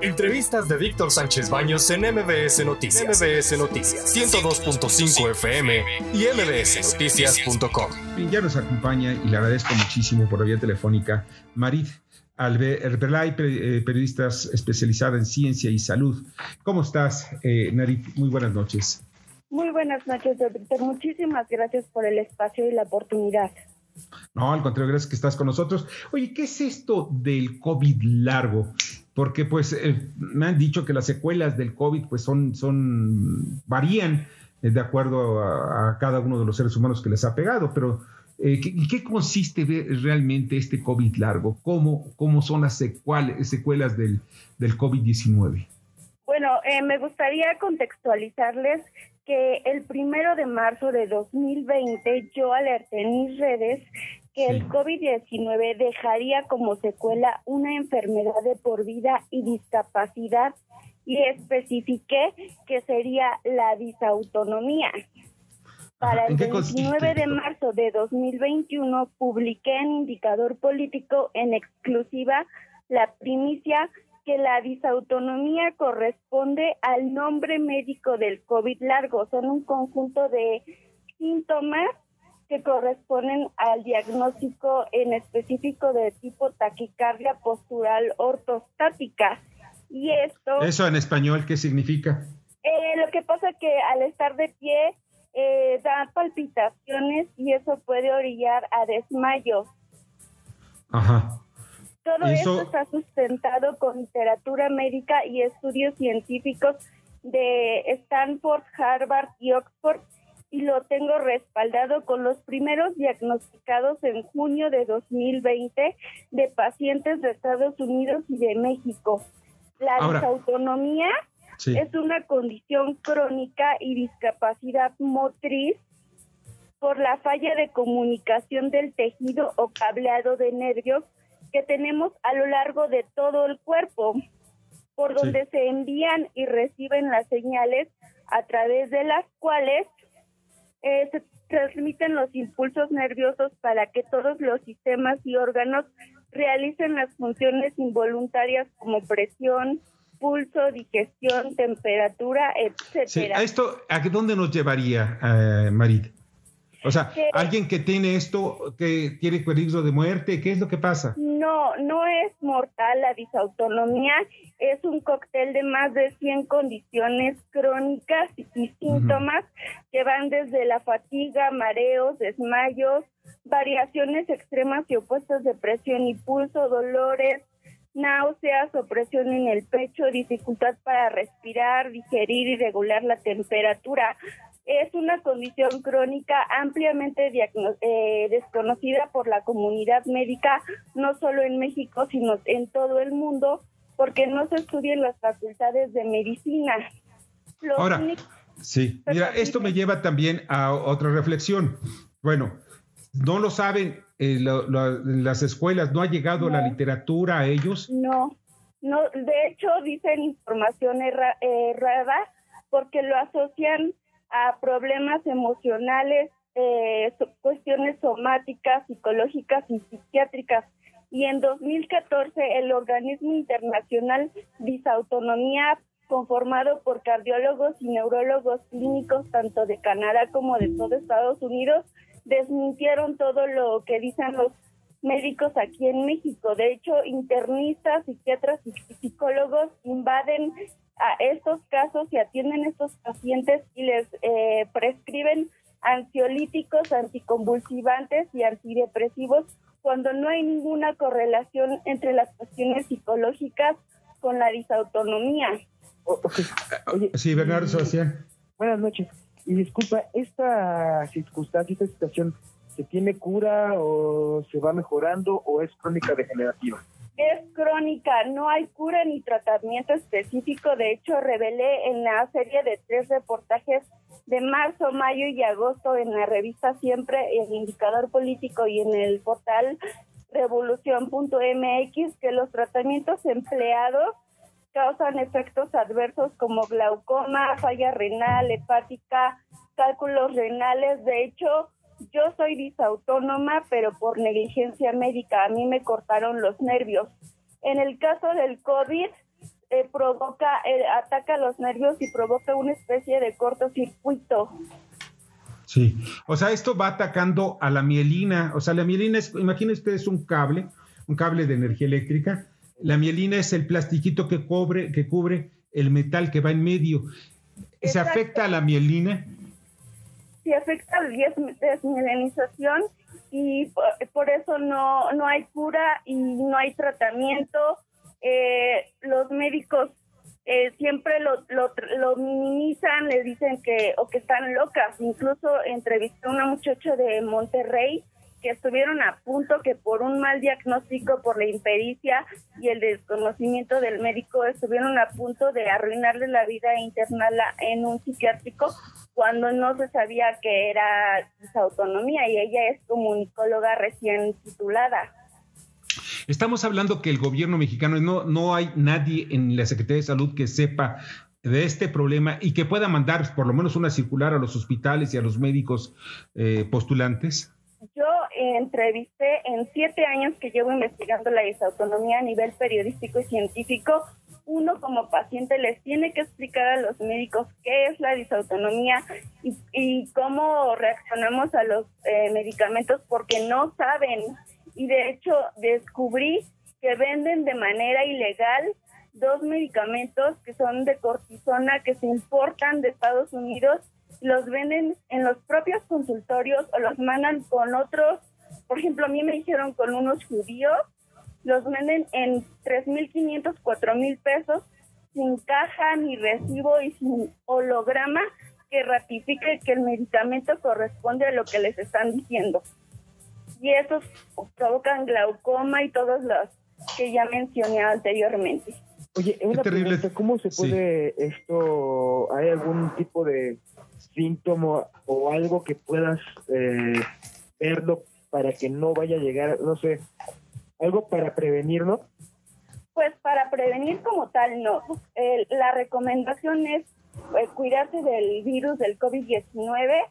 Entrevistas de Víctor Sánchez Baños en MBS Noticias. MBS Noticias 102.5 FM y mbsnoticias.com. Ya nos acompaña y le agradezco muchísimo por la vía telefónica Marit Alberlay, eh, periodista especializada en ciencia y salud. ¿Cómo estás, eh, Narit? Muy buenas noches. Muy buenas noches, doctor. Muchísimas gracias por el espacio y la oportunidad. No, al contrario, gracias que estás con nosotros. Oye, ¿qué es esto del COVID largo? Porque pues eh, me han dicho que las secuelas del COVID pues son, son varían eh, de acuerdo a, cada uno de los seres humanos que les ha pegado, pero eh, ¿qué, ¿qué, consiste realmente este COVID largo? ¿Cómo, cómo son las secuelas, secuelas del, del COVID-19? Bueno, me gustaría contextualizarles que el primero de marzo de 2020 yo alerté en mis redes que el COVID-19 dejaría como secuela una enfermedad de por vida y discapacidad y especifiqué que sería la disautonomía. Para el 29 de marzo de 2021 publiqué en Indicador Político en exclusiva la primicia que la disautonomía corresponde al nombre médico del COVID largo. Son un conjunto de síntomas que corresponden al diagnóstico en específico de tipo taquicardia postural ortostática. Y esto... ¿Eso en español qué significa? Eh, lo que pasa que al estar de pie eh, da palpitaciones y eso puede orillar a desmayo. Ajá. Todo esto está sustentado con literatura médica y estudios científicos de Stanford, Harvard y Oxford y lo tengo respaldado con los primeros diagnosticados en junio de 2020 de pacientes de Estados Unidos y de México. La disautonomía es una condición crónica y discapacidad motriz por la falla de comunicación del tejido o cableado de nervios que tenemos a lo largo de todo el cuerpo, por donde se envían y reciben las señales a través de las cuales eh, se transmiten los impulsos nerviosos para que todos los sistemas y órganos realicen las funciones involuntarias como presión, pulso, digestión, temperatura, etcétera. Sí, ¿Esto a dónde nos llevaría, eh, Marit? O sea, alguien que tiene esto, que tiene peligro de muerte, ¿qué es lo que pasa? No, no es mortal la disautonomía, es un cóctel de más de 100 condiciones crónicas y síntomas que van desde la fatiga, mareos, desmayos, variaciones extremas y opuestas de presión y pulso, dolores, náuseas, opresión en el pecho, dificultad para respirar, digerir y regular la temperatura es una condición crónica ampliamente eh, desconocida por la comunidad médica, no solo en México, sino en todo el mundo, porque no se estudian las facultades de medicina. Ahora, sí, mira, esto me lleva también a otra reflexión. Bueno, no lo saben eh, las escuelas, no ha llegado la literatura a ellos. No, no, de hecho dicen información errada porque lo asocian a problemas emocionales, eh, cuestiones somáticas, psicológicas y psiquiátricas. Y en 2014 el organismo internacional Disautonomía, conformado por cardiólogos y neurólogos clínicos tanto de Canadá como de todo Estados Unidos, desmintieron todo lo que dicen los médicos aquí en México. De hecho, internistas, psiquiatras y psicólogos invaden a estos casos y atienden a estos pacientes y les eh, prescriben ansiolíticos, anticonvulsivantes y antidepresivos cuando no hay ninguna correlación entre las cuestiones psicológicas con la disautonomía. sí, Bernardo Sebastián. Buenas noches. Y disculpa, ¿esta circunstancia, esta situación, se tiene cura o se va mejorando o es crónica degenerativa? es crónica, no hay cura ni tratamiento específico. De hecho, revelé en la serie de tres reportajes de marzo, mayo y agosto en la revista Siempre, el Indicador Político y en el portal revolución.mx que los tratamientos empleados causan efectos adversos como glaucoma, falla renal, hepática, cálculos renales. De hecho, yo soy disautónoma, pero por negligencia médica a mí me cortaron los nervios. En el caso del COVID, eh, provoca, eh, ataca los nervios y provoca una especie de cortocircuito. Sí, o sea, esto va atacando a la mielina, o sea, la mielina es, imaginen ustedes un cable, un cable de energía eléctrica, la mielina es el plastiquito que cubre, que cubre el metal que va en medio. ¿Se afecta a la mielina? Sí, afecta desmielinización y por, eso no, no hay cura y no hay tratamiento. Eh, los médicos eh, siempre lo, lo, lo, minimizan, le dicen que o que están locas. Incluso entrevisté a una muchacha de Monterrey que estuvieron a punto que por un mal diagnóstico, por la impericia y el desconocimiento del médico, estuvieron a punto de arruinarle la vida e en un psiquiátrico cuando no se sabía que era autonomía y ella es comunicóloga recién titulada. Estamos hablando que el gobierno mexicano, no, no hay nadie en la Secretaría de Salud que sepa de este problema y que pueda mandar por lo menos una circular a los hospitales y a los médicos eh, postulantes. Yo entrevisté en siete años que llevo investigando la disautonomía a nivel periodístico y científico. Uno como paciente les tiene que explicar a los médicos qué es la disautonomía y, cómo reaccionamos a los eh, medicamentos porque no saben. Y de hecho descubrí que venden de manera ilegal dos medicamentos que son de cortisona que se importan de Estados Unidos los venden en los propios consultorios o los mandan con otros. Por ejemplo, a mí me dijeron con unos judíos, los venden en 3.500, 4.000 pesos, sin caja ni recibo y sin holograma que ratifique que el medicamento corresponde a lo que les están diciendo. Y esos provocan glaucoma y todos los que ya mencioné anteriormente. Oye, una pregunta, ¿cómo se puede esto, hay algún tipo de síntoma o algo que puedas eh, verlo para que no vaya a llegar, no sé, algo para prevenirlo? Pues para prevenir como tal, no. la recomendación es eh, cuidarse del virus del COVID-19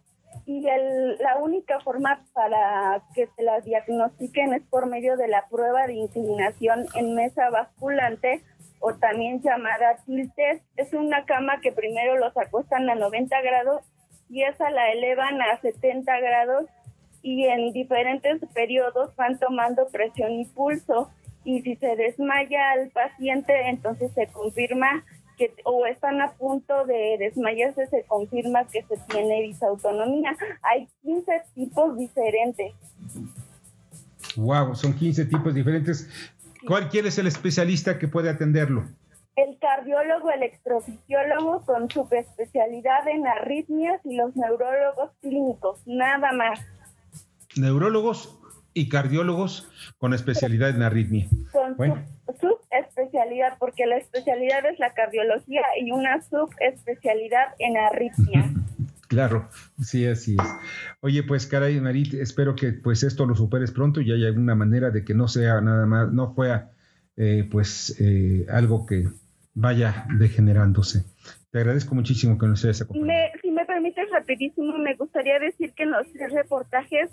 y la única forma para que se la diagnostiquen es por medio de la prueba de inclinación en mesa basculante o también llamada tiltes. Es una cama que primero los acuestan a 90 grados y esa la elevan a 70 grados y en diferentes periodos van tomando presión y pulso. Y si se desmaya al paciente, entonces se confirma que o están a punto de desmayarse, se confirma que se tiene disautonomía. Hay 15 tipos diferentes. Wow, son 15 tipos diferentes. ¿Cuál quiere es el especialista que puede atenderlo? El cardiólogo electrofisiólogo con subespecialidad en arritmias y los neurólogos clínicos, nada más. Neurólogos y cardiólogos con especialidad en arritmia. Con bueno. subespecialidad, porque la especialidad es la cardiología y una subespecialidad en arritmia. Claro, sí, así es. Oye, pues caray, Marit, espero que pues esto lo superes pronto y haya alguna manera de que no sea nada más, no fuera eh, pues eh, algo que vaya degenerándose. Te agradezco muchísimo que nos hayas acompañado. si me permites rapidísimo, me gustaría decir que en los tres reportajes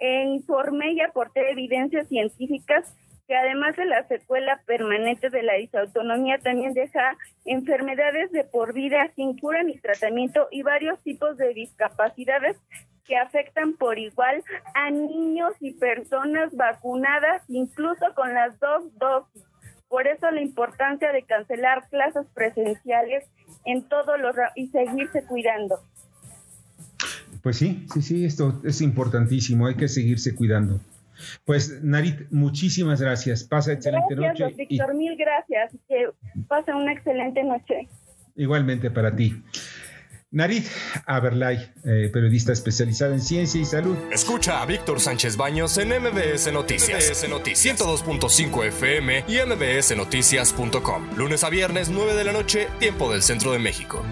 informé y aporté evidencias científicas que además de la secuela permanente de la disautonomía, también deja enfermedades de por vida sin cura ni tratamiento y varios tipos de discapacidades que afectan por igual a niños y personas vacunadas, incluso con las dos dosis. Por eso la importancia de cancelar clases presenciales en todos los y seguirse cuidando. Pues sí, sí, sí, esto es importantísimo, hay que seguirse cuidando. Pues Narit, muchísimas gracias. Pasa excelente noche. Gracias, Víctor, mil gracias. Que pasa una excelente noche. Igualmente para ti. Narit Aberlay, eh, periodista especializada en ciencia y salud. Escucha a Víctor Sánchez Baños en MBS Noticias. MBS Noticias 102.5 FM y MBSNoticias.com. Lunes a viernes, 9 de la noche, tiempo del centro de México.